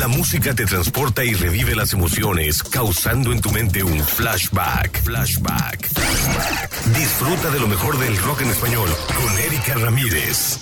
La música te transporta y revive las emociones, causando en tu mente un flashback. Flashback. Disfruta de lo mejor del rock en español con Erika Ramírez.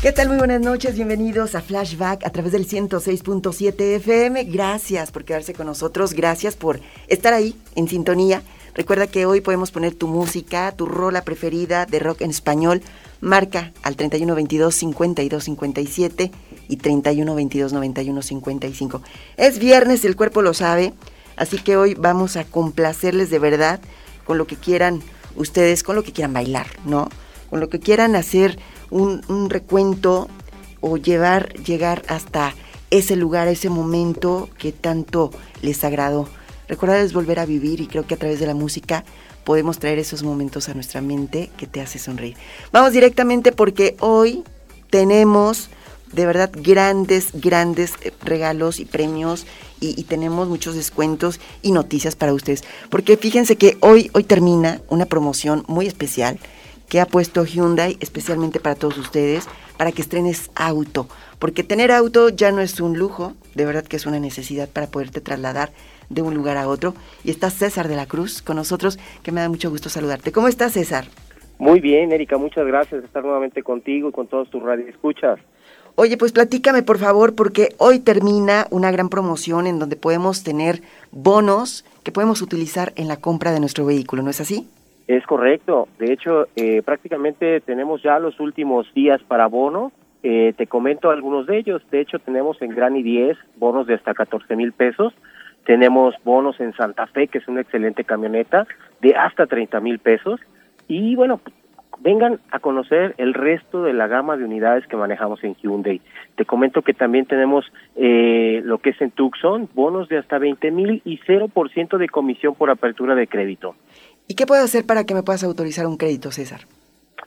¿Qué tal? Muy buenas noches, bienvenidos a Flashback a través del 106.7 FM. Gracias por quedarse con nosotros, gracias por estar ahí en sintonía. Recuerda que hoy podemos poner tu música, tu rola preferida de rock en español. Marca al 3122 5257 y 3122 9155. Es viernes, el cuerpo lo sabe, así que hoy vamos a complacerles de verdad con lo que quieran ustedes, con lo que quieran bailar, ¿no? Con lo que quieran hacer un, recuento o llevar, llegar hasta ese lugar, ese momento que tanto les agradó. Recordar es volver a vivir y creo que a través de la música podemos traer esos momentos a nuestra mente que te hace sonreír. Vamos directamente porque hoy tenemos de verdad grandes, grandes eh, regalos y premios y, y, tenemos muchos descuentos y noticias para ustedes. Porque fíjense que hoy, hoy termina una promoción muy especial que ha puesto Hyundai especialmente para todos ustedes, para que estrenes auto. Porque tener auto ya no es un lujo, de verdad que es una necesidad para poderte trasladar de un lugar a otro. Y está César de la Cruz con nosotros, que me da mucho gusto saludarte. ¿Cómo estás, César? Muy bien, Erika, muchas gracias de estar nuevamente contigo y con todos tus radioescuchas. Oye, pues platícame por favor, porque hoy termina una gran promoción en donde podemos tener bonos que podemos utilizar en la compra de nuestro vehículo, ¿no es así? Es correcto. De hecho, eh, prácticamente tenemos ya los últimos días para bono. Eh, te comento algunos de ellos. De hecho, tenemos en Gran y 10 bonos de hasta 14 mil pesos. Tenemos bonos en Santa Fe, que es una excelente camioneta, de hasta 30 mil pesos. Y bueno, vengan a conocer el resto de la gama de unidades que manejamos en Hyundai. Te comento que también tenemos eh, lo que es en Tucson, bonos de hasta 20 mil y 0% de comisión por apertura de crédito. ¿Y qué puedo hacer para que me puedas autorizar un crédito, César?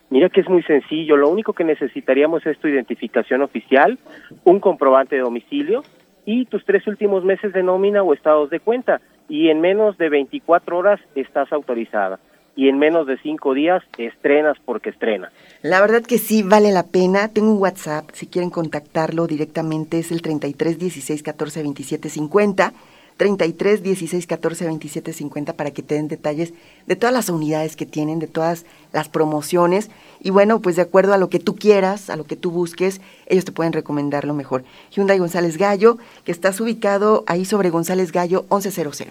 Mira que es muy sencillo, lo único que necesitaríamos es tu identificación oficial, un comprobante de domicilio y tus tres últimos meses de nómina o estados de cuenta. Y en menos de 24 horas estás autorizada. Y en menos de cinco días estrenas porque estrena. La verdad que sí, vale la pena. Tengo un WhatsApp, si quieren contactarlo directamente es el 33 16 14 27 50 33 16 14 27 50 para que te den detalles de todas las unidades que tienen, de todas las promociones. Y bueno, pues de acuerdo a lo que tú quieras, a lo que tú busques, ellos te pueden recomendar lo mejor. Hyundai González Gallo, que estás ubicado ahí sobre González Gallo 1100.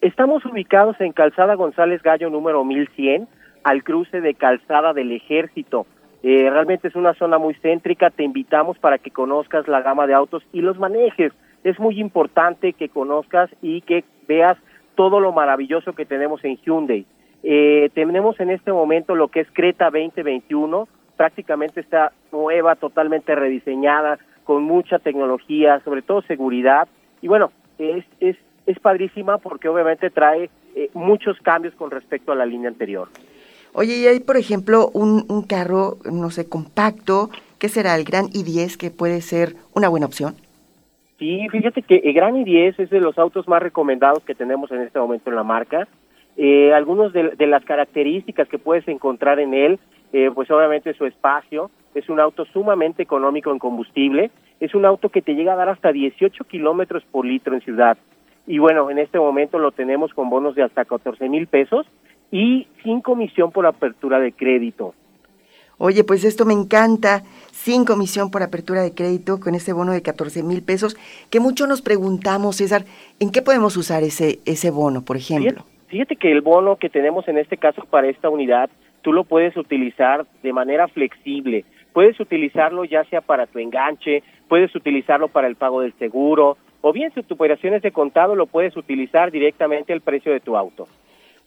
Estamos ubicados en Calzada González Gallo número 1100, al cruce de Calzada del Ejército. Eh, realmente es una zona muy céntrica, te invitamos para que conozcas la gama de autos y los manejes es muy importante que conozcas y que veas todo lo maravilloso que tenemos en Hyundai. Eh, tenemos en este momento lo que es Creta 2021, prácticamente está nueva, totalmente rediseñada, con mucha tecnología, sobre todo seguridad. Y bueno, es, es, es padrísima porque obviamente trae eh, muchos cambios con respecto a la línea anterior. Oye, y hay, por ejemplo, un, un carro, no sé, compacto, ¿qué será? El Gran i10, que puede ser una buena opción. Sí, fíjate que el Gran i10 es de los autos más recomendados que tenemos en este momento en la marca. Eh, algunos de, las características que puedes encontrar en él, eh, pues obviamente su espacio, es un auto sumamente económico en combustible, es un auto que te llega a dar hasta 18 kilómetros por litro en ciudad. Y bueno, en este momento lo tenemos con bonos de hasta 14 mil pesos y sin comisión por apertura de crédito. Oye, pues esto me encanta sin comisión por apertura de crédito con ese bono de 14 mil pesos, que mucho nos preguntamos, César, ¿en qué podemos usar ese, ese bono, por ejemplo? Fíjate, que el bono que tenemos en este caso para esta unidad, tú lo puedes utilizar de manera flexible. Puedes utilizarlo ya sea para tu enganche, puedes utilizarlo para el pago del seguro, o bien si tu operación es de contado, lo puedes utilizar directamente al precio de tu auto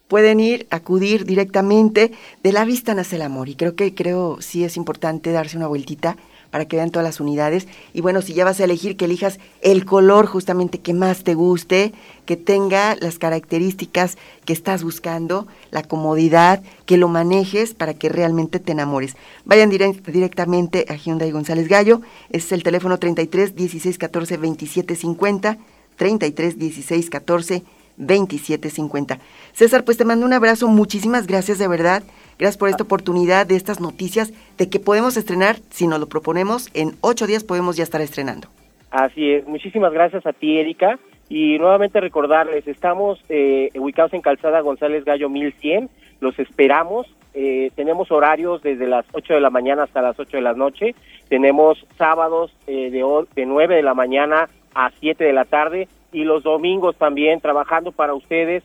pueden ir, acudir directamente, de la vista nace el amor y creo que creo sí es importante darse una vueltita para que vean todas las unidades. Y bueno, si ya vas a elegir que elijas el color justamente que más te guste, que tenga las características que estás buscando, la comodidad, que lo manejes para que realmente te enamores. Vayan directamente a Hyundai González Gallo, es el teléfono 33 16 14 27 50, 33 16 14 2750. César, pues te mando un abrazo, muchísimas gracias de verdad. Gracias por esta oportunidad de estas noticias de que podemos estrenar, si nos lo proponemos, en ocho días podemos ya estar estrenando. Así es, muchísimas gracias a ti, Erika. Y nuevamente recordarles, estamos eh, ubicados en Calzada González Gallo 1100, los esperamos, eh, tenemos horarios desde las 8 de la mañana hasta las 8 de la noche, tenemos sábados eh, de, de 9 de la mañana a 7 de la tarde y los domingos también trabajando para ustedes.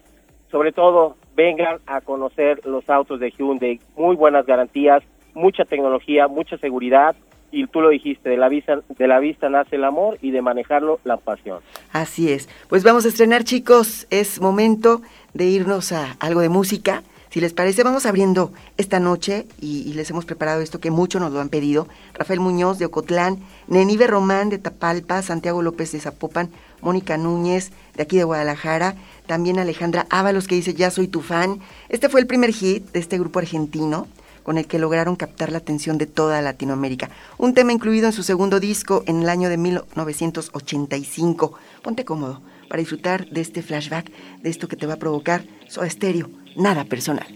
Sobre todo, vengan a conocer los autos de Hyundai, muy buenas garantías, mucha tecnología, mucha seguridad y tú lo dijiste, de la vista de la vista nace el amor y de manejarlo la pasión. Así es. Pues vamos a estrenar, chicos, es momento de irnos a algo de música. Si les parece, vamos abriendo esta noche y, les hemos preparado esto que mucho nos lo han pedido. Rafael Muñoz de Ocotlán, Nenive Román de Tapalpa, Santiago López de Zapopan, Mónica Núñez de aquí de Guadalajara, también Alejandra Ábalos que dice Ya soy tu fan. Este fue el primer hit de este grupo argentino con el que lograron captar la atención de toda Latinoamérica. Un tema incluido en su segundo disco en el año de 1985. Ponte cómodo para disfrutar de este flashback, de esto que te va a provocar su estéreo nada personal.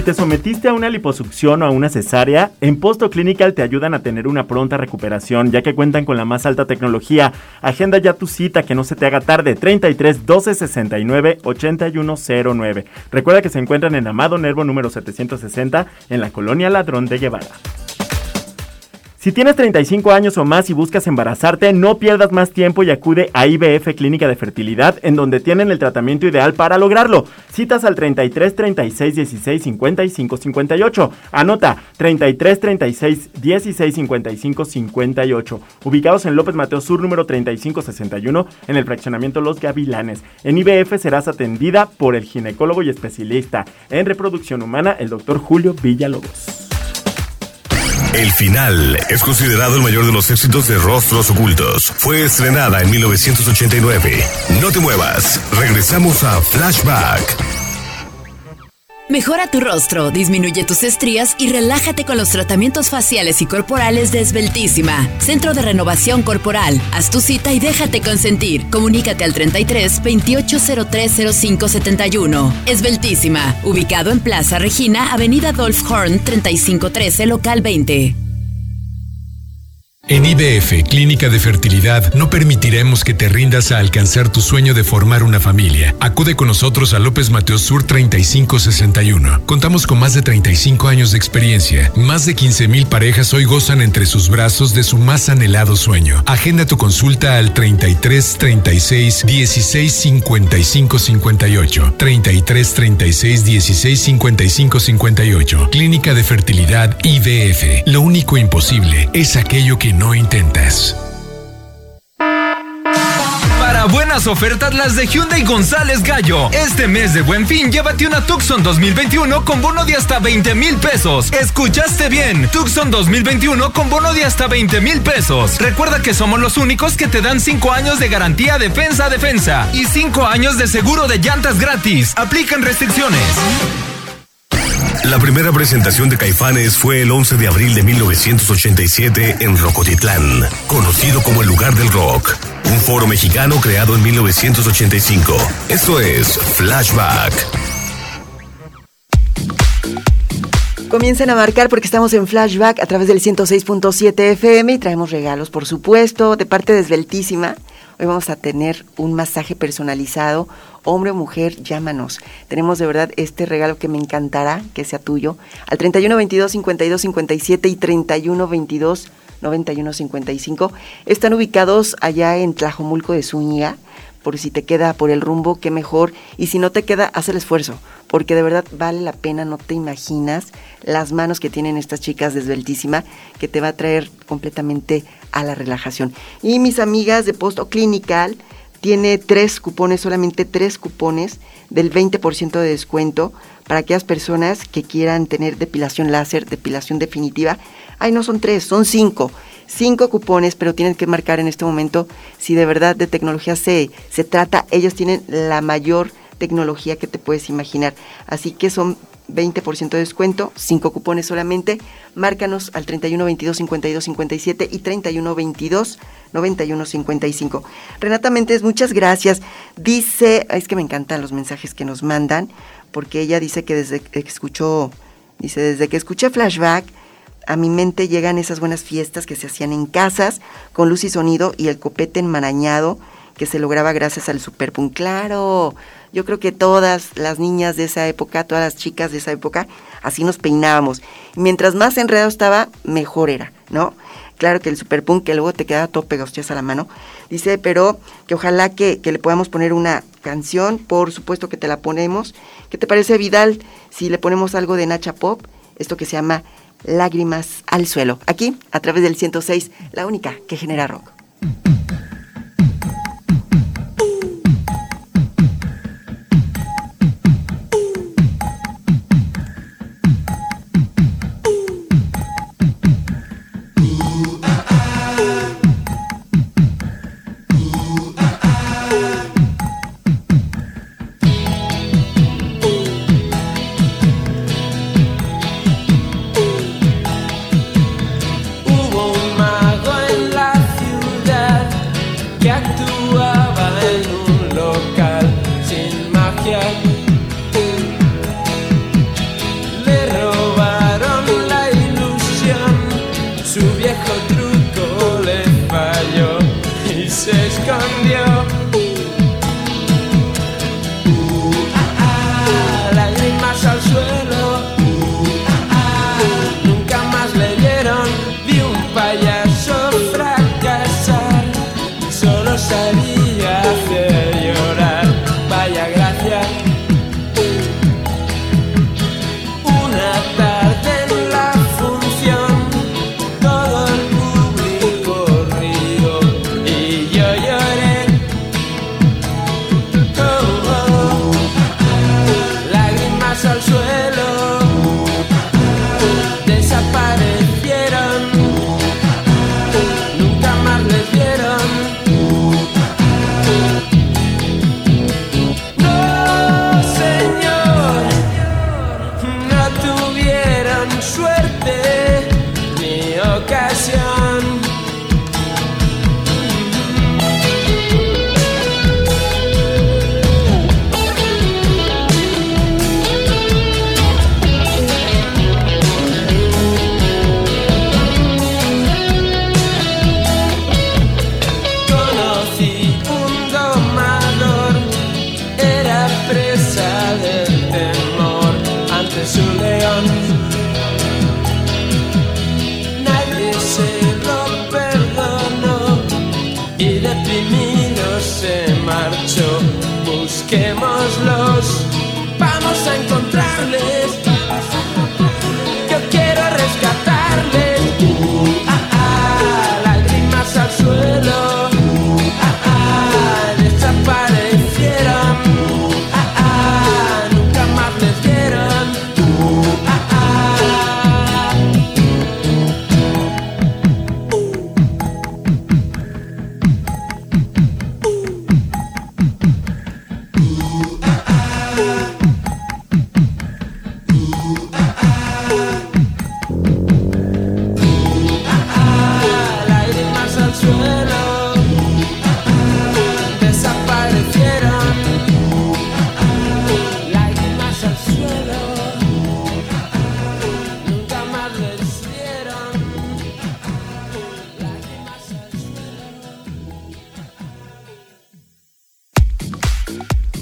Si te sometiste a una liposucción o a una cesárea, en Posto Clinical te ayudan a tener una pronta recuperación, ya que cuentan con la más alta tecnología. Agenda ya tu cita, que no se te haga tarde, 33 12 69 8109. Recuerda que se encuentran en Amado Nervo número 760, en la colonia Ladrón de Guevara. Si tienes 35 años o más y buscas embarazarte, no pierdas más tiempo y acude a IBF Clínica de Fertilidad, en donde tienen el tratamiento ideal para lograrlo. Citas al 33 36 16 55 58. Anota 33 36 16 55 58. Ubicados en López Mateo Sur número 35 61 en el fraccionamiento Los Gavilanes. En IBF serás atendida por el ginecólogo y especialista en reproducción humana, el doctor Julio Villalobos. El final es considerado el mayor de los éxitos de Rostros Ocultos. Fue estrenada en 1989. No te muevas. Regresamos a Flashback. Mejora tu rostro, disminuye tus estrías y relájate con los tratamientos faciales y corporales de Esbeltísima. Centro de Renovación Corporal. Haz tu cita y déjate consentir. Comunícate al 33 2803 0571. Esbeltísima. Ubicado en Plaza Regina, Avenida Dolph Horn 3513, local 20. En IBF, Clínica de Fertilidad, no permitiremos que te rindas a alcanzar tu sueño de formar una familia. Acude con nosotros a López Mateos Sur 3561. Contamos con más de 35 años de experiencia. Más de 15.000 parejas hoy gozan entre sus brazos de su más anhelado sueño. Agenda tu consulta al 33 36 16 55 58. 33 36 16 55 58. Clínica de Fertilidad IBF. Lo único imposible es aquello que no intentas. Para buenas ofertas las de Hyundai González Gallo. Este mes de Buen Fin llévate una Tucson 2021 con bono de hasta 20 mil pesos. Escuchaste bien, Tucson 2021 con bono de hasta 20 mil pesos. Recuerda que somos los únicos que te dan 5 años de garantía defensa defensa y 5 años de seguro de llantas gratis. Aplican restricciones. La primera presentación de Caifanes fue el 11 de abril de 1987 en Rocotitlán, conocido como el lugar del rock. Un foro mexicano creado en 1985. Esto es Flashback. Comiencen a marcar porque estamos en flashback a través del 106.7 FM y traemos regalos, por supuesto, de parte de. Hoy vamos a tener un masaje personalizado, hombre o mujer, llámanos. Tenemos de verdad este regalo que me encantará que sea tuyo. Al 31 22 52 57 y 31 22 91 55. Están ubicados allá en Tlajomulco de Zúñiga por si te queda por el rumbo, qué mejor. Y si no te queda, haz el esfuerzo, porque de verdad vale la pena, no te imaginas las manos que tienen estas chicas de Esbeltísima, que te va a traer completamente a la relajación. Y mis amigas de Posto Clinical, tiene tres cupones, solamente tres cupones del 20% de descuento para aquellas personas que quieran tener depilación láser, depilación definitiva. Ay, no son tres, son cinco cinco cupones, pero tienen que marcar en este momento si de verdad de tecnología se, se trata. Ellos tienen la mayor tecnología que te puedes imaginar. Así que son 20% de descuento, 5 cupones solamente. Márcanos al 31 22 52 57 y 31 22 91 55. Renata Méndez, muchas gracias. Dice, es que me encantan los mensajes que nos mandan, porque ella dice que desde que escuchó, dice, desde que escuché Flashback, a mi mente llegan esas buenas fiestas que se hacían en casas, con luz y sonido y el copete enmarañado que se lograba gracias al Superpunk. Claro, yo creo que todas las niñas de esa época, todas las chicas de esa época, así nos peinábamos. mientras más enredado estaba, mejor era, ¿no? Claro que el superpunk, que luego te quedaba todo pegostías a la mano, dice, pero que ojalá que, que, le podamos poner una canción, por supuesto que te la ponemos. ¿Qué te parece, Vidal, si le ponemos algo de Nacha Pop? Esto que se llama Lágrimas al suelo. Aquí, a través del 106, la única que genera rock.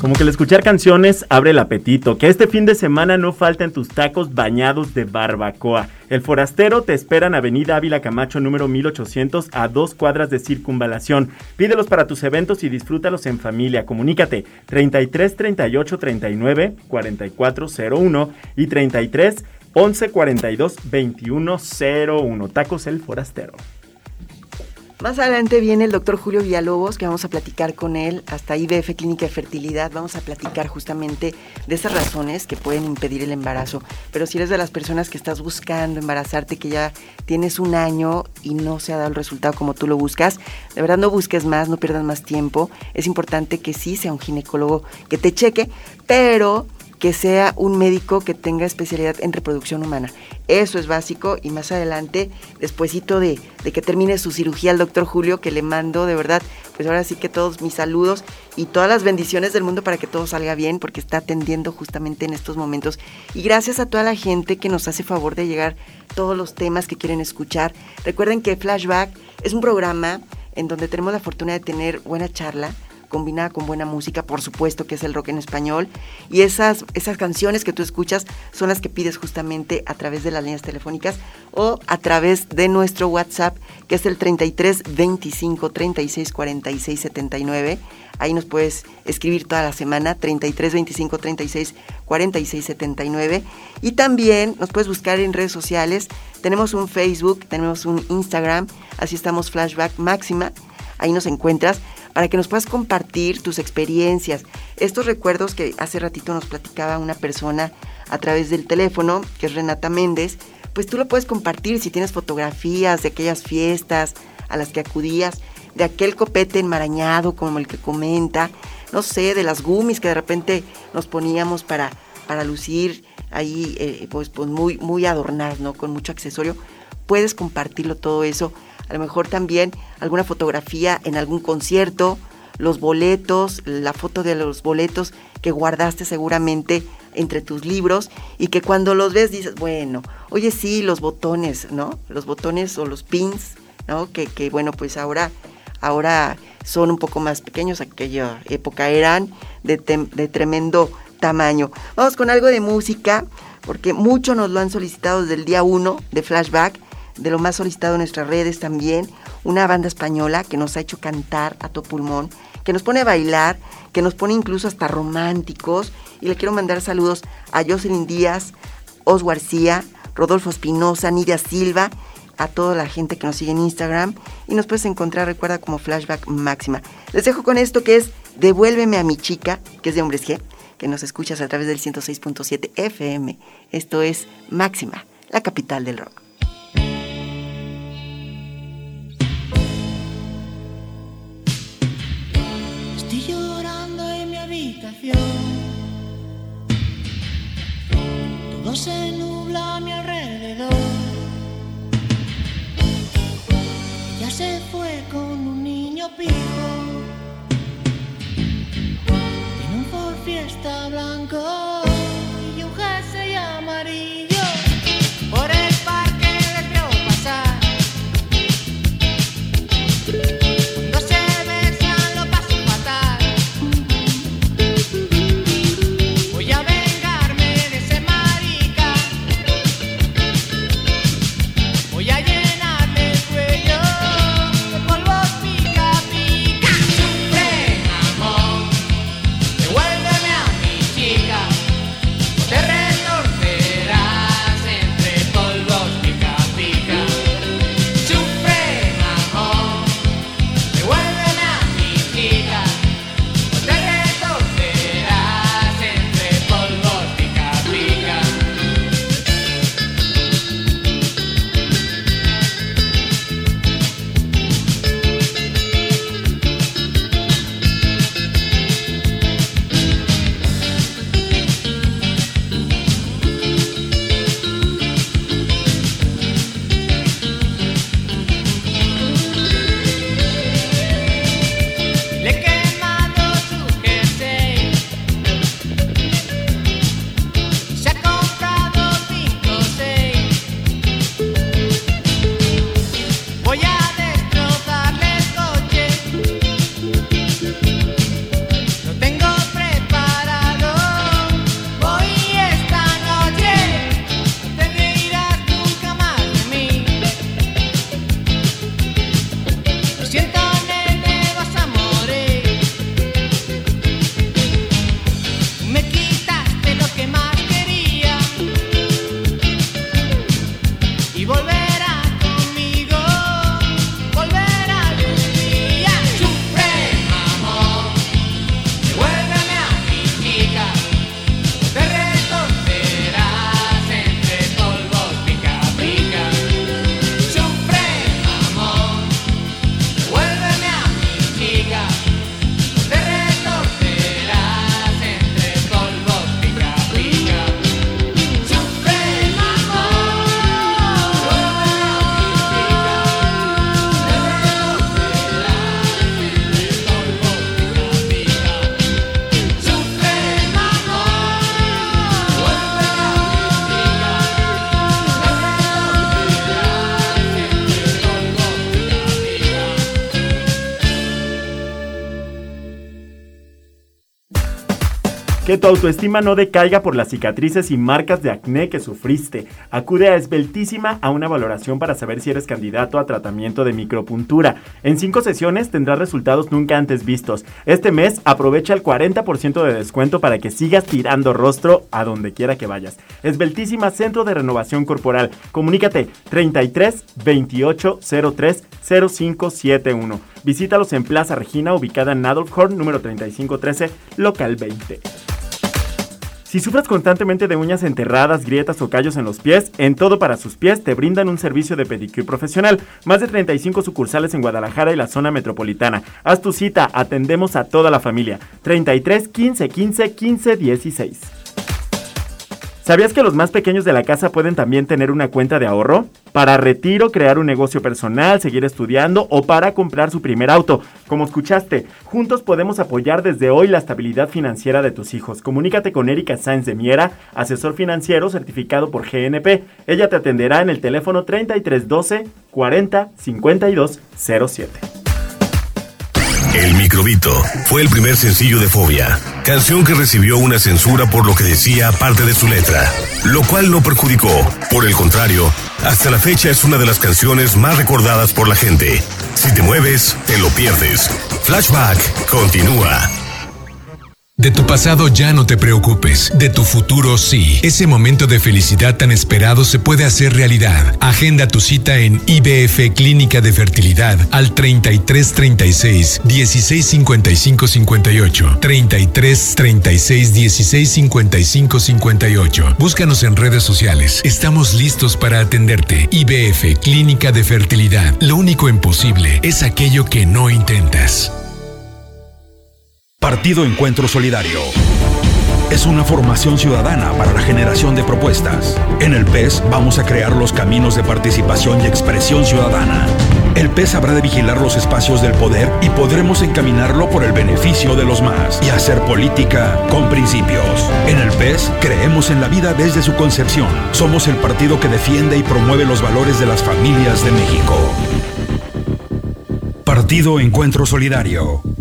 Como que el escuchar canciones abre el apetito. Que este fin de semana no falten tus tacos bañados de barbacoa. El Forastero te espera en Avenida Ávila Camacho número 1800 a dos cuadras de circunvalación. Pídelos para tus eventos y disfrútalos en familia. Comunícate 33 38 39 44 01 y 33 11 42 21 01. Tacos El Forastero. Más adelante viene el doctor Julio Villalobos, que vamos a platicar con él, hasta IBF Clínica de Fertilidad. Vamos a platicar justamente de esas razones que pueden impedir el embarazo. Pero si eres de las personas que estás buscando embarazarte, que ya tienes un año y no se ha dado el resultado como tú lo buscas, de verdad no busques más, no pierdas más tiempo. Es importante que sí sea un ginecólogo que te cheque, pero que sea un médico que tenga especialidad en reproducción humana. Eso es básico y más adelante, despuesito de, de que termine su cirugía al doctor Julio, que le mando de verdad, pues ahora sí que todos mis saludos y todas las bendiciones del mundo para que todo salga bien, porque está atendiendo justamente en estos momentos. Y gracias a toda la gente que nos hace favor de llegar todos los temas que quieren escuchar. Recuerden que Flashback es un programa en donde tenemos la fortuna de tener buena charla combinada con buena música, por supuesto que es el rock en español. Y esas, esas canciones que tú escuchas son las que pides justamente a través de las líneas telefónicas o a través de nuestro WhatsApp, que es el 33 25 36 46 79. Ahí nos puedes escribir toda la semana, 33 25 36 46 79. Y también nos puedes buscar en redes sociales. Tenemos un Facebook, tenemos un Instagram, así estamos Flashback Máxima. Ahí nos encuentras para que nos puedas compartir tus experiencias, estos recuerdos que hace ratito nos platicaba una persona a través del teléfono, que es Renata Méndez, pues tú lo puedes compartir si tienes fotografías de aquellas fiestas a las que acudías, de aquel copete enmarañado como el que comenta, no sé, de las gummies que de repente nos poníamos para, para lucir ahí, eh, pues, pues muy, muy adornadas, ¿no? Con mucho accesorio. Puedes compartirlo todo eso a lo mejor también alguna fotografía en algún concierto, los boletos, la foto de los boletos que guardaste seguramente entre tus libros y que cuando los ves dices, bueno, oye sí, los botones, ¿no? Los botones o los pins, ¿no? Que, que bueno, pues ahora, ahora son un poco más pequeños, aquella época eran de, de tremendo tamaño. Vamos con algo de música, porque mucho nos lo han solicitado desde el día 1 de Flashback, de lo más solicitado en nuestras redes también, una banda española que nos ha hecho cantar a todo pulmón, que nos pone a bailar, que nos pone incluso hasta románticos, y le quiero mandar saludos a Jocelyn Díaz, Os García, Rodolfo Espinosa, Nidia Silva, a toda la gente que nos sigue en Instagram y nos puedes encontrar, recuerda, como Flashback Máxima. Les dejo con esto que es Devuélveme a mi chica, que es de Hombres G, que nos escuchas a través del 106.7 FM. Esto es Máxima, la capital del rock. Se nubla a mi alrededor. Ella se fue con un niño pijo. Tu autoestima no decaiga por las cicatrices y marcas de acné que sufriste. Acude a Esbeltísima a una valoración para saber si eres candidato a tratamiento de micropuntura. En cinco sesiones tendrás resultados nunca antes vistos. Este mes aprovecha el 40% de descuento para que sigas tirando rostro a donde quiera que vayas. Esbeltísima Centro de Renovación Corporal. Comunícate 33 28 03 0571. Visítalos en Plaza Regina, ubicada en Adolf Horn, número 3513, local 20. Si sufres constantemente de uñas enterradas, grietas o callos en los pies, en todo para sus pies te brindan un servicio de pedicure profesional. Más de 35 sucursales en Guadalajara y la zona metropolitana. Haz tu cita, atendemos a toda la familia. 33 15 15 15 16. ¿Sabías que los más pequeños de la casa pueden también tener una cuenta de ahorro? Para retiro, crear un negocio personal, seguir estudiando o para comprar su primer auto. Como escuchaste, juntos podemos apoyar desde hoy la estabilidad financiera de tus hijos. Comunícate con Erika Sáenz de Miera, asesor financiero certificado por GNP. Ella te atenderá en el teléfono 3312 40 52 07. El Microbito fue el primer sencillo de Fobia, canción que recibió una censura por lo que decía parte de su letra, lo cual no perjudicó. Por el contrario, hasta la fecha es una de las canciones más recordadas por la gente. Si te mueves, te lo pierdes. Flashback continúa. De tu pasado ya no te preocupes, de tu futuro sí. Ese momento de felicidad tan esperado se puede hacer realidad. Agenda tu cita en IBF Clínica de Fertilidad al 33 36 16 55 58. 33 36 16 55 58. Búscanos en redes sociales. Estamos listos para atenderte. IBF Clínica de Fertilidad. Lo único imposible es aquello que no intentas. Partido Encuentro Solidario. Es una formación ciudadana para la generación de propuestas. En el PES vamos a crear los caminos de participación y expresión ciudadana. El PES habrá de vigilar los espacios del poder y podremos encaminarlo por el beneficio de los más y hacer política con principios. En el PES creemos en la vida desde su concepción. Somos el partido que defiende y promueve los valores de las familias de México. Partido Encuentro Solidario.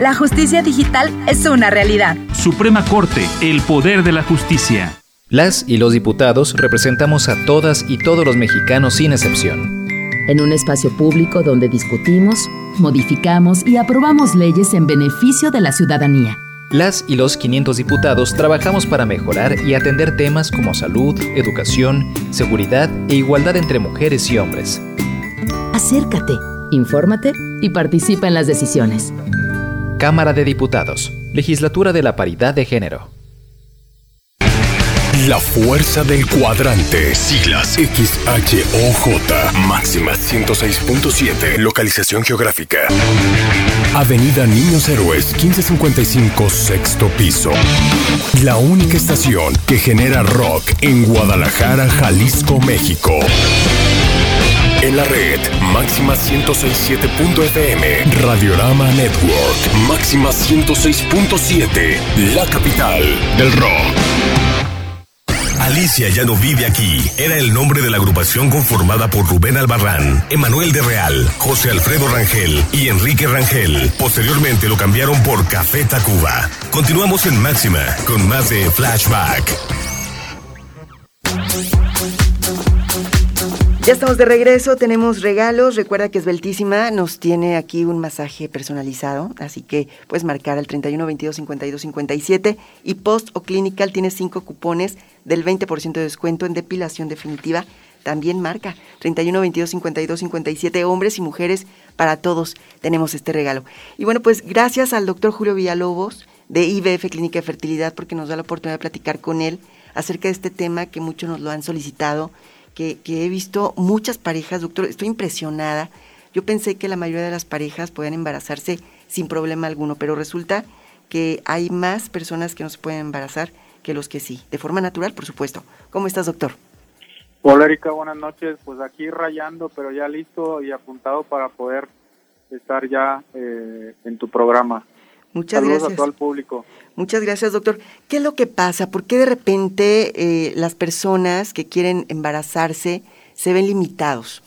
La justicia digital es una realidad. Suprema Corte, el poder de la justicia. Las y los diputados representamos a todas y todos los mexicanos sin excepción. En un espacio público donde discutimos, modificamos y aprobamos leyes en beneficio de la ciudadanía. Las y los 500 diputados trabajamos para mejorar y atender temas como salud, educación, seguridad e igualdad entre mujeres y hombres. Acércate, infórmate y participa en las decisiones. Cámara de Diputados, Legislatura de la Paridad de Género. La fuerza del cuadrante. Siglas XHOJ. Máxima 106.7. Localización geográfica. Avenida Niños Héroes 1555 sexto piso. La única estación que genera rock en Guadalajara, Jalisco, México. En la red, máxima 106.7.fm, Radiorama Network, máxima 106.7, la capital del rock. Alicia ya no vive aquí. Era el nombre de la agrupación conformada por Rubén Albarrán, Emanuel de Real, José Alfredo Rangel y Enrique Rangel. Posteriormente lo cambiaron por Café Tacuba. Continuamos en Máxima con más de Flashback. Ya estamos de regreso, tenemos regalos. Recuerda que Esbeltísima nos tiene aquí un masaje personalizado, así que puedes marcar al 31 22 52 57 y Post o Clinical tiene cinco cupones del 20% de descuento en depilación definitiva. También marca 31 22 52 57 hombres y mujeres para todos tenemos este regalo. Y bueno, pues gracias al doctor Julio Villalobos de IBF Clínica de Fertilidad porque nos da la oportunidad de platicar con él acerca de este tema que muchos nos lo han solicitado que, que, he visto muchas parejas, doctor, estoy impresionada. Yo pensé que la mayoría de las parejas podían embarazarse sin problema alguno, pero resulta que hay más personas que no se pueden embarazar que los que sí, de forma natural, por supuesto. ¿Cómo estás, doctor? Hola, Erika, buenas noches. Pues aquí rayando, pero ya listo y apuntado para poder estar ya eh, en tu programa. Muchas Saludos gracias. a todo el público. Muchas gracias, doctor. ¿Qué es lo que pasa? ¿Por qué de repente eh, las personas que quieren embarazarse se ven limitados?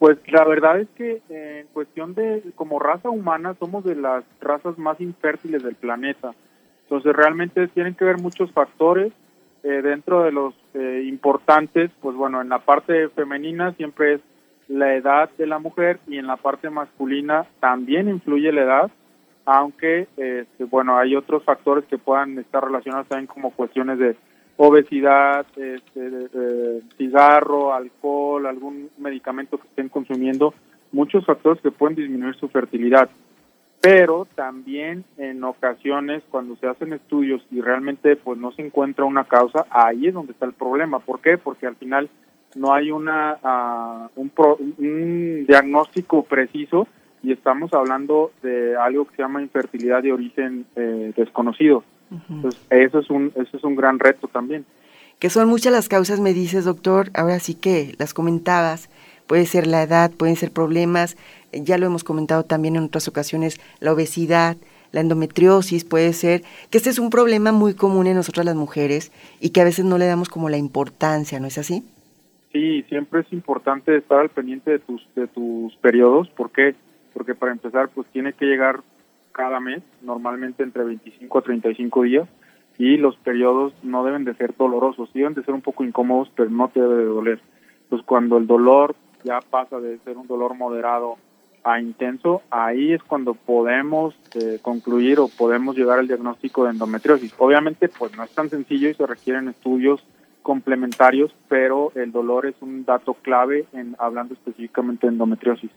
Pues la verdad es que eh, en cuestión de, como raza humana, somos de las razas más infértiles del planeta. Entonces realmente tienen que ver muchos factores. Eh, dentro de los eh, importantes, pues bueno, en la parte femenina siempre es la edad de la mujer y en la parte masculina también influye la edad aunque este, bueno hay otros factores que puedan estar relacionados también como cuestiones de obesidad, este, cigarro, alcohol, algún medicamento que estén consumiendo, muchos factores que pueden disminuir su fertilidad. Pero también en ocasiones cuando se hacen estudios y realmente pues no se encuentra una causa, ahí es donde está el problema. ¿Por qué? Porque al final no hay una uh, un, pro, un diagnóstico preciso y estamos hablando de algo que se llama infertilidad de origen eh, desconocido. Entonces, eso es un eso es un gran reto también. Que son muchas las causas, me dices, doctor. Ahora sí que las comentabas. Puede ser la edad, pueden ser problemas. eh, Ya lo hemos comentado también en otras ocasiones, la obesidad, la endometriosis puede ser, que este es un problema muy común en nosotras las mujeres y que a veces no le damos como la importancia, ¿no es así? Sí, siempre es importante estar al pendiente de tus de tus periodos, ¿por qué? Porque para empezar, pues tiene que llegar cada mes, normalmente entre 25 a 35 días, y los periodos no deben de ser dolorosos, deben de ser un poco incómodos, pero no te debe de doler. Pues cuando el dolor ya pasa de ser un dolor moderado a intenso, ahí es cuando podemos eh, concluir o podemos llegar al diagnóstico de endometriosis. Obviamente, pues no es tan sencillo y se requieren estudios complementarios, pero el dolor es un dato clave en hablando específicamente de endometriosis.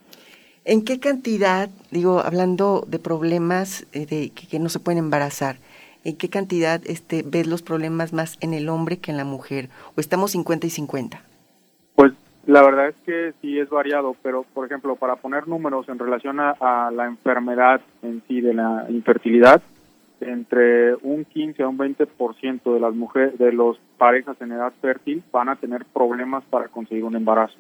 ¿En qué cantidad, digo, hablando de problemas eh, de, que, no se pueden embarazar, en qué cantidad este, ves los problemas más en el hombre que en la mujer? ¿O estamos 50 y 50? Pues la verdad es que sí es variado, pero por ejemplo, para poner números en relación a, a la enfermedad en sí de la infertilidad, entre un 15 a un 20% de las mujeres, de los parejas en edad fértil van a tener problemas para conseguir un embarazo.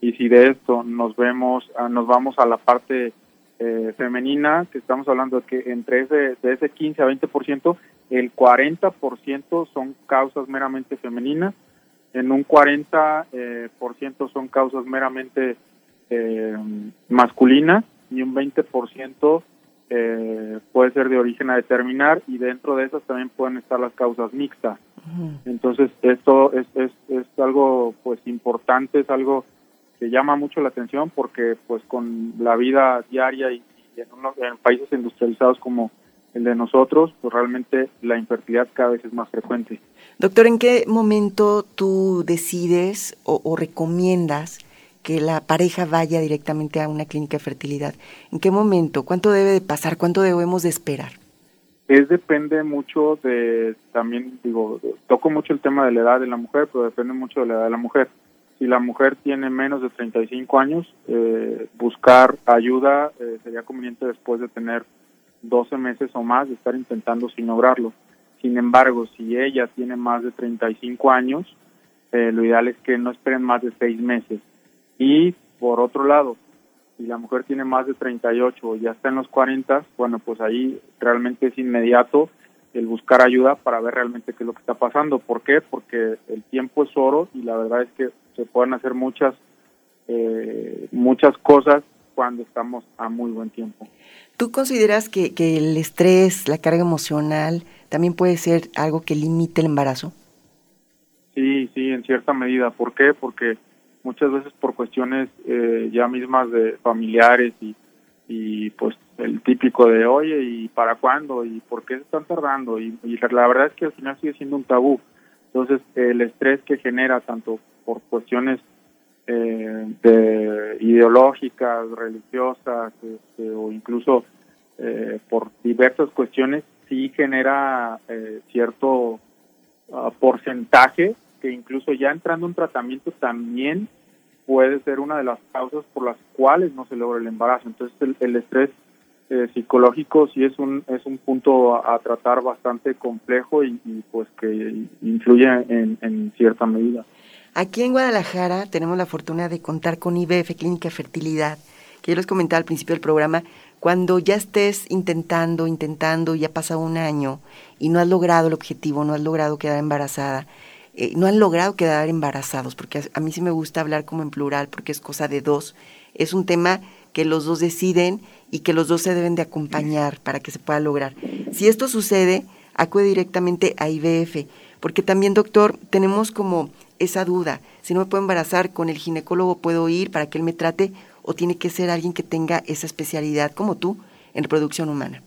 Y si de esto nos vemos, ah, nos vamos a la parte eh, femenina, que estamos hablando de que entre ese, de ese 15 a 20%, el 40% son causas meramente femeninas, en un 40% eh, por ciento son causas meramente eh, masculinas y un 20% eh, puede ser de origen a determinar y dentro de esas también pueden estar las causas mixtas. Entonces esto es, es, es algo pues importante, es algo que llama mucho la atención porque pues con la vida diaria y, y en, unos- en países industrializados como el de nosotros, pues realmente la infertilidad cada vez es más frecuente. Doctor, ¿en qué momento tú decides o, o recomiendas que la pareja vaya directamente a una clínica de fertilidad? ¿En qué momento? ¿Cuánto debe de pasar? ¿Cuánto debemos de esperar? Es depende mucho de, también digo, toco mucho el tema de la edad de la mujer, pero depende mucho de la edad de la mujer. Si la mujer tiene menos de 35 años, eh, buscar ayuda eh, sería conveniente después de tener 12 meses o más de estar intentando sin lograrlo. Sin embargo, si ella tiene más de 35 años, eh, lo ideal es que no esperen más de 6 meses. Y por otro lado, si la mujer tiene más de 38 o ya está en los 40, bueno, pues ahí realmente es inmediato el buscar ayuda para ver realmente qué es lo que está pasando. ¿Por qué? Porque el tiempo es oro y la verdad es que se pueden hacer muchas eh, muchas cosas cuando estamos a muy buen tiempo. ¿Tú consideras que, que el estrés, la carga emocional, también puede ser algo que limite el embarazo? Sí, sí, en cierta medida. ¿Por qué? Porque muchas veces por cuestiones eh, ya mismas de familiares y, y pues el típico de, oye, ¿y para cuándo? ¿Y por qué se están tardando? Y, la verdad es que al final sigue siendo un tabú. Entonces, el estrés que genera tanto por cuestiones eh, de ideológicas, religiosas, este, o incluso eh, por diversas cuestiones, sí genera eh, cierto ah, porcentaje que incluso ya entrando en tratamiento también puede ser una de las causas por las cuales no se logra el embarazo. Entonces el, el estrés eh, psicológico sí es un es un punto a, tratar bastante complejo y, pues que influye en, en cierta medida. Aquí en Guadalajara tenemos la fortuna de contar con IBF Clínica Fertilidad, que yo les comentaba al principio del programa, cuando ya estés intentando, intentando, ya ha pasado un año y no has logrado el objetivo, no has logrado quedar embarazada, eh, no han logrado quedar embarazados, porque a, a mí sí me gusta hablar como en plural, porque es cosa de dos. Es un tema que los dos deciden y que los dos se deben de acompañar para que se pueda lograr. Si esto sucede, acude directamente a IBF, porque también, doctor, tenemos como esa duda, si no me puedo embarazar, con el ginecólogo puedo ir para que él me trate o tiene que ser alguien que tenga esa especialidad como tú en reproducción humana.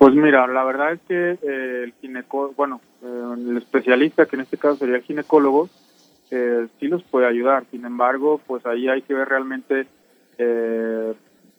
Pues mira, la verdad es que eh, el ginecólogo, bueno, eh, el especialista, que en este caso sería el ginecólogo, eh, sí los puede ayudar. Sin embargo, pues ahí hay que ver realmente eh,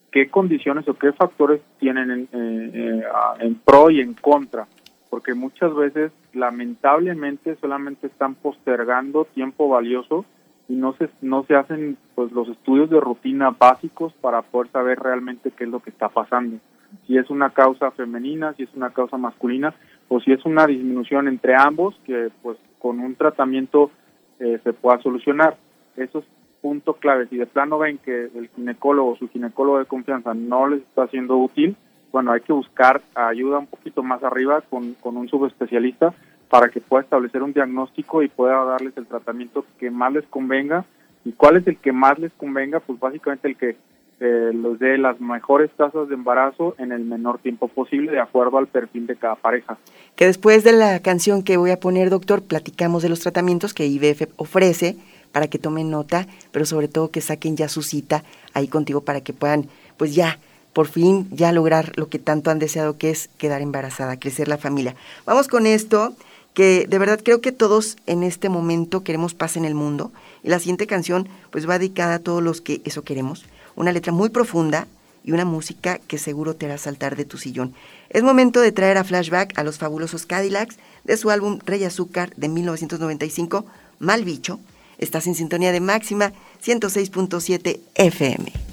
qué condiciones o qué factores tienen en, eh, en pro y en contra, porque muchas veces lamentablemente solamente están postergando tiempo valioso y no se no se hacen pues los estudios de rutina básicos para poder saber realmente qué es lo que está pasando si es una causa femenina si es una causa masculina o si es una disminución entre ambos que pues con un tratamiento eh, se pueda solucionar esos puntos claves si de plano ven que el ginecólogo o su ginecólogo de confianza no les está siendo útil bueno hay que buscar ayuda un poquito más arriba con, con un subespecialista para que pueda establecer un diagnóstico y pueda darles el tratamiento que más les convenga. ¿Y cuál es el que más les convenga? Pues básicamente el que eh, los dé las mejores tasas de embarazo en el menor tiempo posible de acuerdo al perfil de cada pareja. Que después de la canción que voy a poner, doctor, platicamos de los tratamientos que IBF ofrece para que tomen nota, pero sobre todo que saquen ya su cita ahí contigo para que puedan, pues ya, por fin, ya lograr lo que tanto han deseado que es quedar embarazada, crecer la familia. Vamos con esto que de verdad creo que todos en este momento queremos paz en el mundo. Y la siguiente canción pues va dedicada a todos los que eso queremos. Una letra muy profunda y una música que seguro te hará saltar de tu sillón. Es momento de traer a flashback a los fabulosos Cadillacs de su álbum Rey Azúcar de 1995, Mal Bicho. Estás en sintonía de máxima 106.7 FM.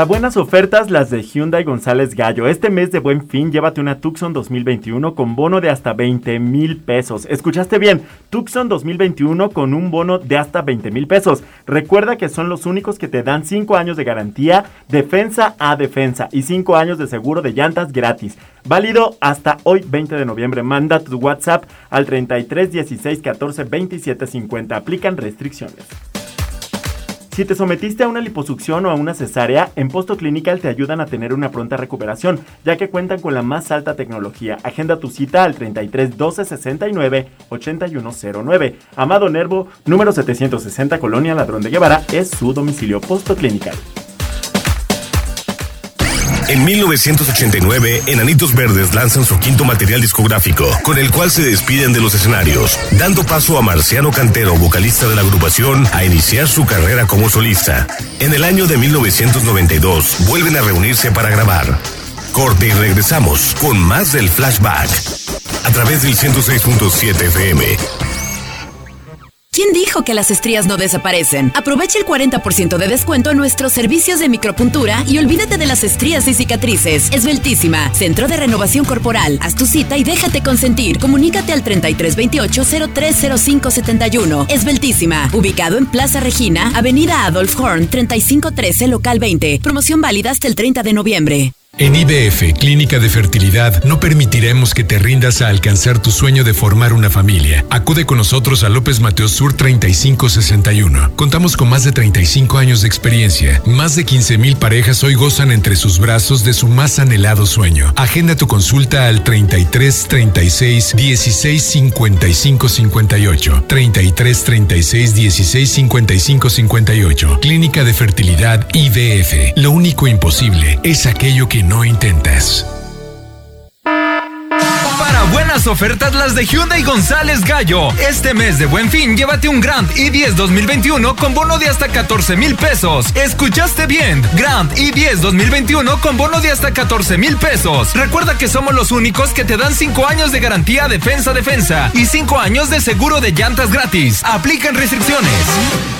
Para buenas ofertas, las de Hyundai González Gallo. Este mes de buen fin, llévate una Tucson 2021 con bono de hasta 20 mil pesos. Escuchaste bien, Tucson 2021 con un bono de hasta 20 mil pesos. Recuerda que son los únicos que te dan 5 años de garantía, defensa a defensa y 5 años de seguro de llantas gratis. Válido hasta hoy 20 de noviembre. Manda tu WhatsApp al 33 16 14 27 50. Aplican restricciones. Si te sometiste a una liposucción o a una cesárea, en Posto Clinical te ayudan a tener una pronta recuperación, ya que cuentan con la más alta tecnología. Agenda tu cita al 33 12 69 8109. Amado Nervo, número 760, Colonia Ladrón de Guevara, es su domicilio Posto Clinical. En 1989, Enanitos Verdes lanzan su quinto material discográfico, con el cual se despiden de los escenarios, dando paso a Marciano Cantero, vocalista de la agrupación, a iniciar su carrera como solista. En el año de 1992, vuelven a reunirse para grabar. Corte y regresamos con más del flashback. A través del 106.7 FM. ¿Quién dijo que las estrías no desaparecen? Aprovecha el 40% de descuento en nuestros servicios de micropuntura y olvídate de las estrías y cicatrices. Esbeltísima, Centro de Renovación Corporal. Haz tu cita y déjate consentir. Comunícate al 3328-030571. Esbeltísima, ubicado en Plaza Regina, Avenida Adolf Horn, 3513, local 20. Promoción válida hasta el 30 de noviembre. En IBF, Clínica de Fertilidad, no permitiremos que te rindas a alcanzar tu sueño de formar una familia. Acude con nosotros a López Mateos Sur 3561. Contamos con más de 35 años de experiencia. Más de 15 mil parejas hoy gozan entre sus brazos de su más anhelado sueño. Agenda tu consulta al 33 36 16 55 58. 33 36 16 55 58. Clínica de Fertilidad IBF. Lo único imposible es aquello que no intentas. Para buenas ofertas las de Hyundai González Gallo. Este mes de Buen Fin, llévate un Grand i10 2021 con bono de hasta 14 mil pesos. ¿Escuchaste bien? Grand i10 2021 con bono de hasta 14 mil pesos. Recuerda que somos los únicos que te dan 5 años de garantía defensa-defensa y 5 años de seguro de llantas gratis. Aplican restricciones.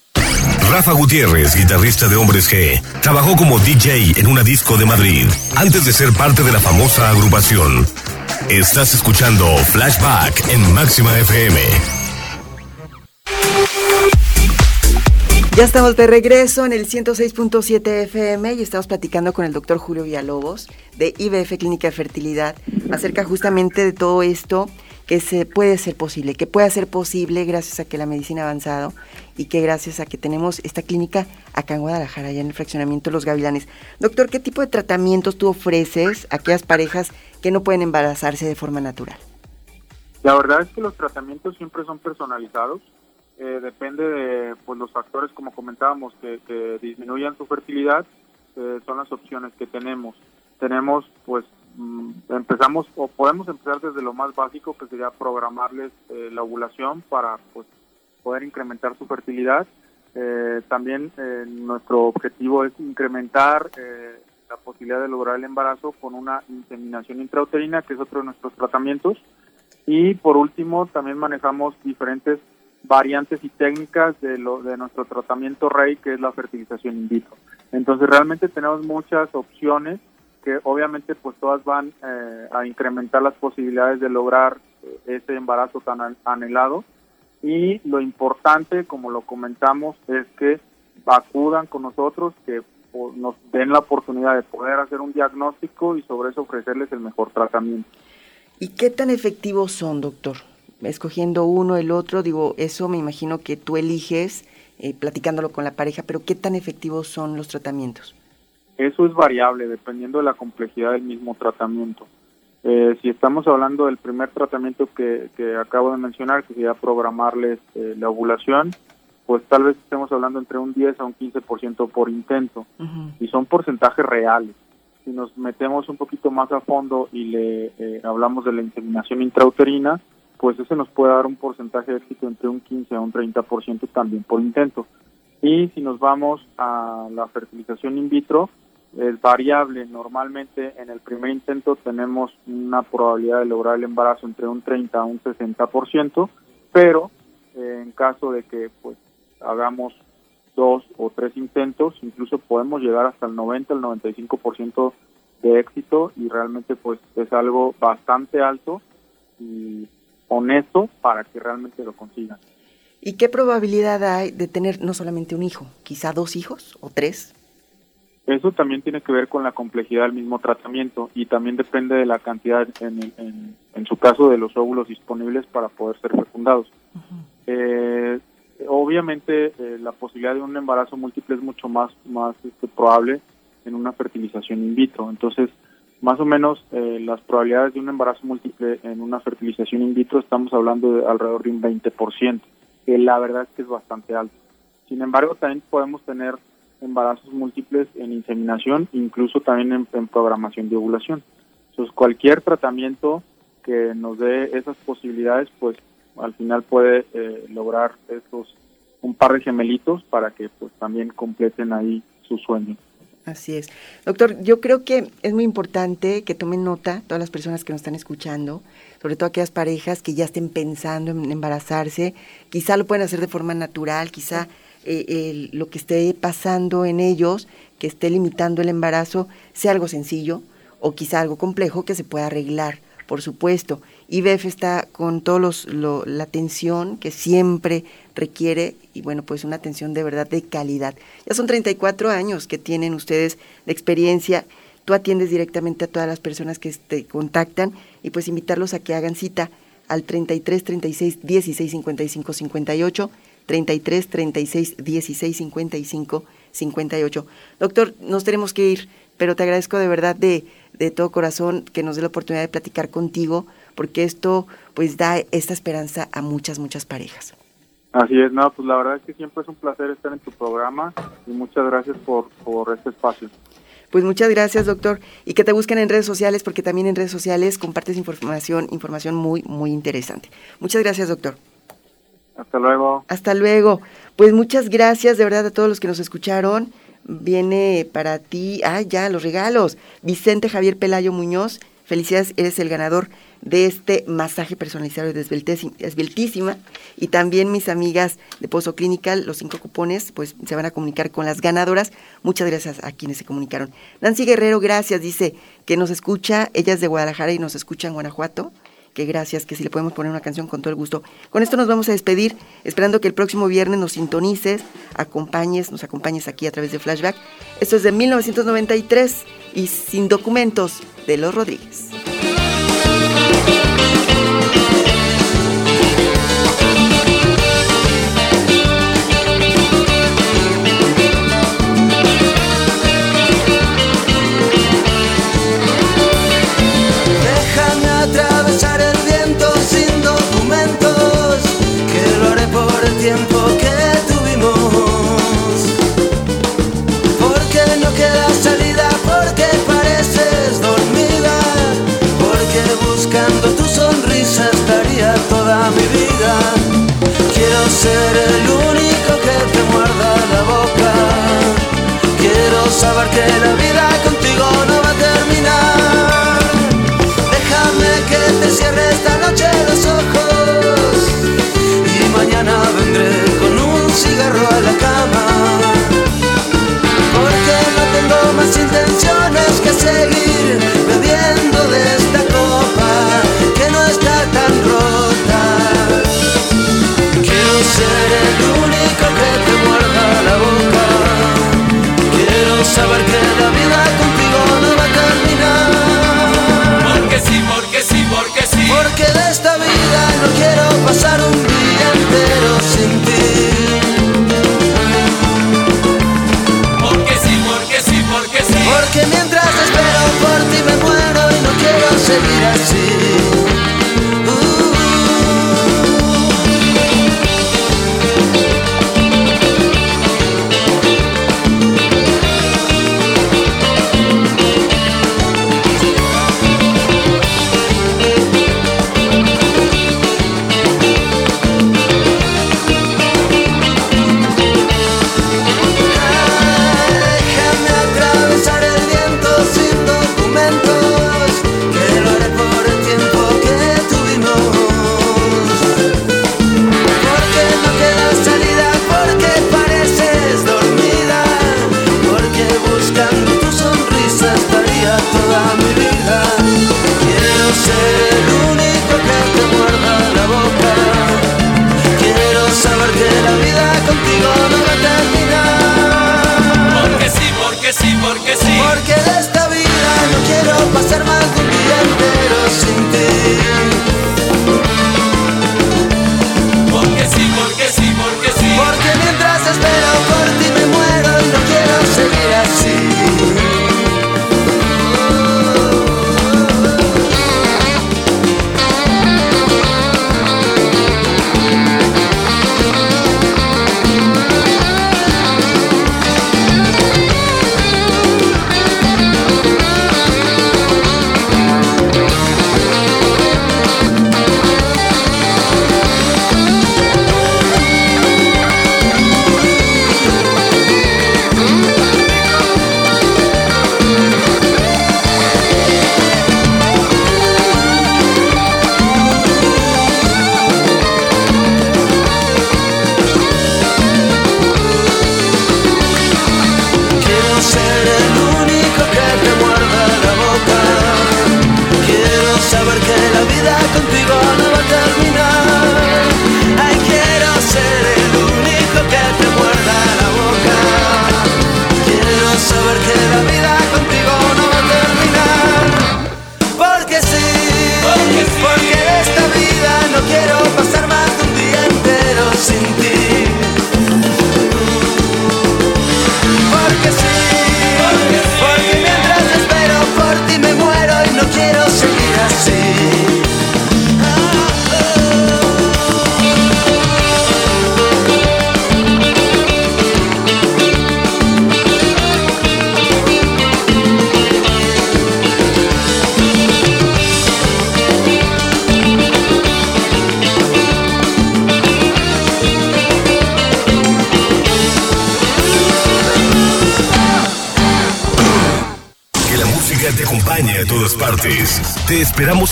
Rafa Gutiérrez, guitarrista de Hombres G, trabajó como DJ en una disco de Madrid antes de ser parte de la famosa agrupación. Estás escuchando Flashback en Máxima FM. Ya estamos de regreso en el 106.7 FM y estamos platicando con el doctor Julio Villalobos de IBF Clínica de Fertilidad acerca justamente de todo esto que puede ser posible, que puede ser posible gracias a que la medicina ha avanzado y que gracias a que tenemos esta clínica acá en Guadalajara, ya en el fraccionamiento Los Gavilanes. Doctor, ¿qué tipo de tratamientos tú ofreces a aquellas parejas que no pueden embarazarse de forma natural? La verdad es que los tratamientos siempre son personalizados. Eh, depende de pues, los factores, como comentábamos, que, que disminuyan su fertilidad, eh, son las opciones que tenemos. Tenemos, pues, empezamos o podemos empezar desde lo más básico, que sería programarles eh, la ovulación para pues, poder incrementar su fertilidad. Eh, también eh, nuestro objetivo es incrementar eh, la posibilidad de lograr el embarazo con una inseminación intrauterina, que es otro de nuestros tratamientos. Y por último, también manejamos diferentes variantes y técnicas de, lo, de nuestro tratamiento REI, que es la fertilización in vitro. Entonces realmente tenemos muchas opciones que obviamente pues todas van eh, a incrementar las posibilidades de lograr eh, ese embarazo tan an- anhelado y lo importante como lo comentamos es que acudan con nosotros que nos den la oportunidad de poder hacer un diagnóstico y sobre eso ofrecerles el mejor tratamiento. ¿Y qué tan efectivos son, doctor? Escogiendo uno, el otro, digo, eso me imagino que tú eliges eh, platicándolo con la pareja, pero ¿qué tan efectivos son los tratamientos? Eso es variable dependiendo de la complejidad del mismo tratamiento. Eh, si estamos hablando del primer tratamiento que, que acabo de mencionar, que sería programarles eh, la ovulación, pues tal vez estemos hablando entre un 10 a un 15% por intento. Y son porcentajes reales. Si nos metemos un poquito más a fondo y le eh, hablamos de la inseminación intrauterina, pues ese nos puede dar un porcentaje de éxito entre un 15 a un 30% también por intento. Y si nos vamos a la fertilización in vitro, es variable. Normalmente en el primer intento tenemos una probabilidad de lograr el embarazo entre un 30 a un 60%, pero eh, en caso de que pues hagamos dos o tres intentos, incluso podemos llegar hasta el 90, el 95% de éxito y realmente pues es algo bastante alto y honesto para que realmente lo consigan. ¿Y qué probabilidad hay de tener no solamente un hijo, quizá dos hijos o tres? Eso también tiene que ver con la complejidad del mismo tratamiento y también depende de la cantidad, en, en, en su caso, de los óvulos disponibles para poder ser fecundados. eh, obviamente, eh, la posibilidad de un embarazo múltiple es mucho más, más este, probable en una fertilización in vitro. Entonces, más o menos eh, las probabilidades de un embarazo múltiple en una fertilización in vitro estamos hablando de alrededor de un 20%, que la verdad es que es bastante alto. Sin embargo, también podemos tener embarazos múltiples en inseminación, incluso también en, programación de ovulación. Entonces, cualquier tratamiento que nos dé esas posibilidades, pues al final puede eh, lograr estos un par de gemelitos para que pues también completen ahí su sueño. Así es. Doctor, yo creo que es muy importante que tomen nota todas las personas que nos están escuchando, sobre todo aquellas parejas que ya estén pensando en embarazarse, quizá lo pueden hacer de forma natural, quizá eh, lo que esté pasando en ellos, que esté limitando el embarazo, sea algo sencillo o quizá algo complejo que se pueda arreglar, por supuesto. IBF está con todos los, lo- la atención que siempre requiere y bueno, pues una atención de verdad de calidad. Ya son 34 años que tienen ustedes de experiencia. Tú atiendes directamente a todas las personas que te contactan y pues invitarlos a que hagan cita al 33 36 16 55 58 33 36 16 55 58. Doctor, nos tenemos que ir, pero te agradezco de verdad de, de todo corazón que nos dé la oportunidad de platicar contigo, porque esto pues da esta esperanza a muchas, muchas parejas. Así es, no, pues la verdad es que siempre es un placer estar en tu programa y muchas gracias por, por este espacio. Pues muchas gracias, doctor, y que te busquen en redes sociales, porque también en redes sociales compartes información, información muy, muy interesante. Muchas gracias, doctor. Hasta luego. Hasta luego. Pues muchas gracias de verdad a todos los que nos escucharon. Viene para ti, ah, ya, los regalos. Vicente Javier Pelayo Muñoz, felicidades, eres el ganador de este masaje personalizado de esbeltísima. Y también mis amigas de Pozo Clinical, los cinco cupones, pues se van a comunicar con las ganadoras. Muchas gracias a quienes se comunicaron. Nancy Guerrero, gracias, dice que nos escucha, ella es de Guadalajara y nos escucha en Guanajuato que gracias, que si le podemos poner una canción con todo el gusto. Con esto nos vamos a despedir, esperando que el próximo viernes nos sintonices, acompañes, nos acompañes aquí a través de Flashback. Esto es de 1993 y sin documentos de Los Rodríguez. Quiero ser el saber que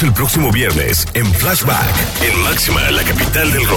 el próximo viernes en Flashback en Máxima, la capital del